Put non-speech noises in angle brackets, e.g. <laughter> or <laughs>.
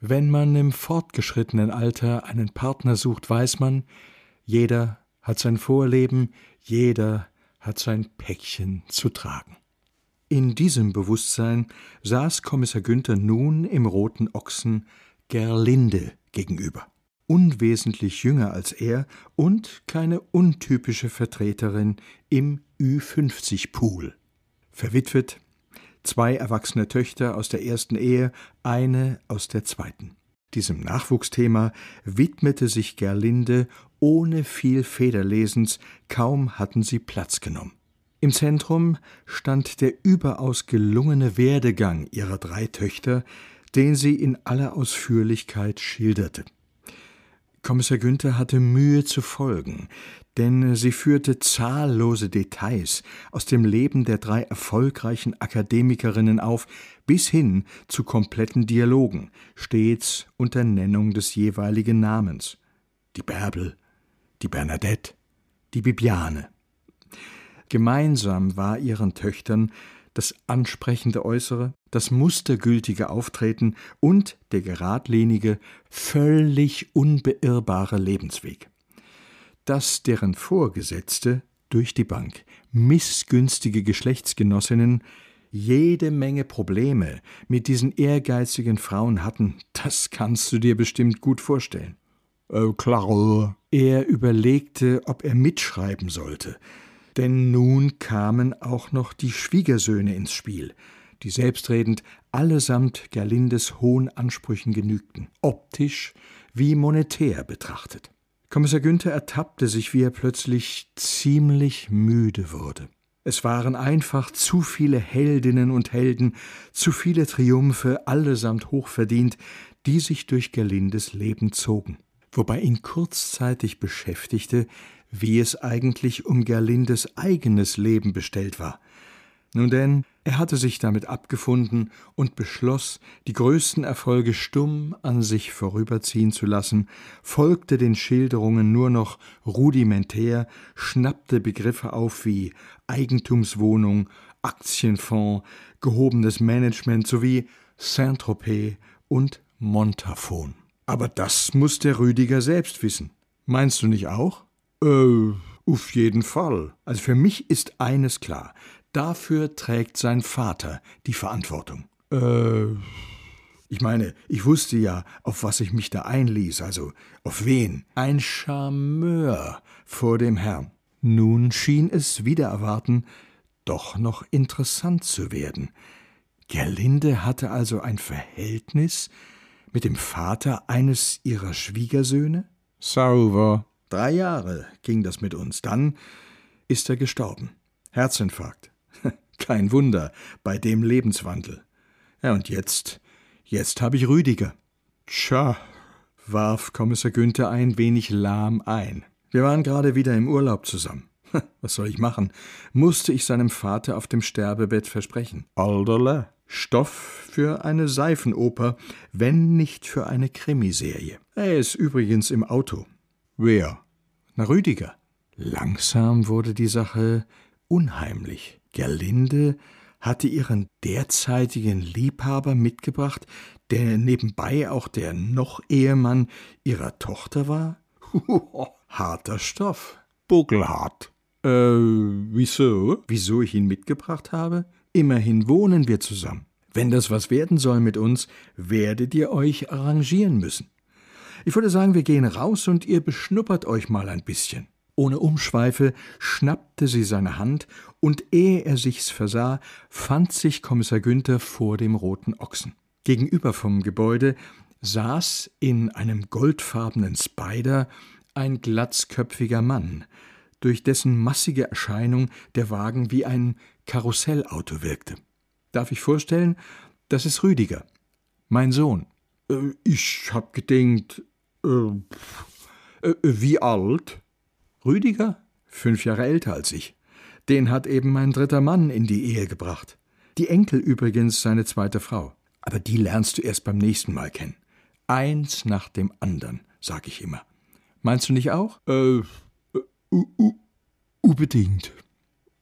Wenn man im fortgeschrittenen Alter einen Partner sucht, weiß man, jeder hat sein Vorleben, jeder hat sein Päckchen zu tragen. In diesem Bewusstsein saß Kommissar Günther nun im Roten Ochsen Gerlinde gegenüber. Unwesentlich jünger als er und keine untypische Vertreterin im Ü50-Pool. Verwitwet, zwei erwachsene Töchter aus der ersten Ehe, eine aus der zweiten. Diesem Nachwuchsthema widmete sich Gerlinde ohne viel Federlesens, kaum hatten sie Platz genommen. Im Zentrum stand der überaus gelungene Werdegang ihrer drei Töchter, den sie in aller Ausführlichkeit schilderte. Kommissar Günther hatte Mühe zu folgen, denn sie führte zahllose Details aus dem Leben der drei erfolgreichen Akademikerinnen auf, bis hin zu kompletten Dialogen, stets unter Nennung des jeweiligen Namens. Die Bärbel, die Bernadette, die Bibiane. Gemeinsam war ihren Töchtern das ansprechende Äußere, das mustergültige Auftreten und der geradlinige, völlig unbeirrbare Lebensweg. Dass deren Vorgesetzte durch die Bank missgünstige Geschlechtsgenossinnen jede Menge Probleme mit diesen ehrgeizigen Frauen hatten, das kannst du dir bestimmt gut vorstellen. Äh, klar. Er überlegte, ob er mitschreiben sollte, denn nun kamen auch noch die Schwiegersöhne ins Spiel, die selbstredend allesamt Gerlindes hohen Ansprüchen genügten, optisch wie monetär betrachtet. Kommissar Günther ertappte sich, wie er plötzlich ziemlich müde wurde. Es waren einfach zu viele Heldinnen und Helden, zu viele Triumphe, allesamt hochverdient, die sich durch Gerlindes Leben zogen, wobei ihn kurzzeitig beschäftigte, wie es eigentlich um Gerlindes eigenes Leben bestellt war. Nun denn, er hatte sich damit abgefunden und beschloss, die größten Erfolge stumm an sich vorüberziehen zu lassen, folgte den Schilderungen nur noch rudimentär, schnappte Begriffe auf wie Eigentumswohnung, Aktienfonds, gehobenes Management sowie Saint-Tropez und Montafon. Aber das muss der Rüdiger selbst wissen. Meinst du nicht auch? Äh, auf jeden Fall. Also für mich ist eines klar. Dafür trägt sein Vater die Verantwortung. Äh. Ich meine, ich wusste ja, auf was ich mich da einließ, also auf wen? Ein Charmeur vor dem Herrn. Nun schien es wieder erwarten, doch noch interessant zu werden. Gerlinde hatte also ein Verhältnis mit dem Vater eines ihrer Schwiegersöhne? Sauber. Drei Jahre ging das mit uns. Dann ist er gestorben. Herzinfarkt. <laughs> Kein Wunder bei dem Lebenswandel. Ja, und jetzt, jetzt habe ich Rüdiger. Tja, warf Kommissar Günther ein wenig lahm ein. Wir waren gerade wieder im Urlaub zusammen. <laughs> Was soll ich machen? Musste ich seinem Vater auf dem Sterbebett versprechen. Alderle. Stoff für eine Seifenoper, wenn nicht für eine Krimiserie. Er ist übrigens im Auto. Wer? Na, Rüdiger. Langsam wurde die Sache unheimlich. Gerlinde hatte ihren derzeitigen Liebhaber mitgebracht, der nebenbei auch der noch Ehemann ihrer Tochter war? <laughs> Harter Stoff. Buckelhart. Äh, wieso? Wieso ich ihn mitgebracht habe? Immerhin wohnen wir zusammen. Wenn das was werden soll mit uns, werdet ihr euch arrangieren müssen. Ich würde sagen, wir gehen raus und ihr beschnuppert euch mal ein bisschen. Ohne Umschweife schnappte sie seine Hand, und ehe er sich's versah, fand sich Kommissar Günther vor dem roten Ochsen. Gegenüber vom Gebäude saß in einem goldfarbenen Spider ein glatzköpfiger Mann, durch dessen massige Erscheinung der Wagen wie ein Karussellauto wirkte. Darf ich vorstellen, das ist Rüdiger, mein Sohn. Äh, ich hab gedenkt, äh, äh, wie alt? Rüdiger? Fünf Jahre älter als ich. Den hat eben mein dritter Mann in die Ehe gebracht. Die Enkel übrigens seine zweite Frau. Aber die lernst du erst beim nächsten Mal kennen. Eins nach dem anderen, sag ich immer. Meinst du nicht auch? Äh, uh, unbedingt.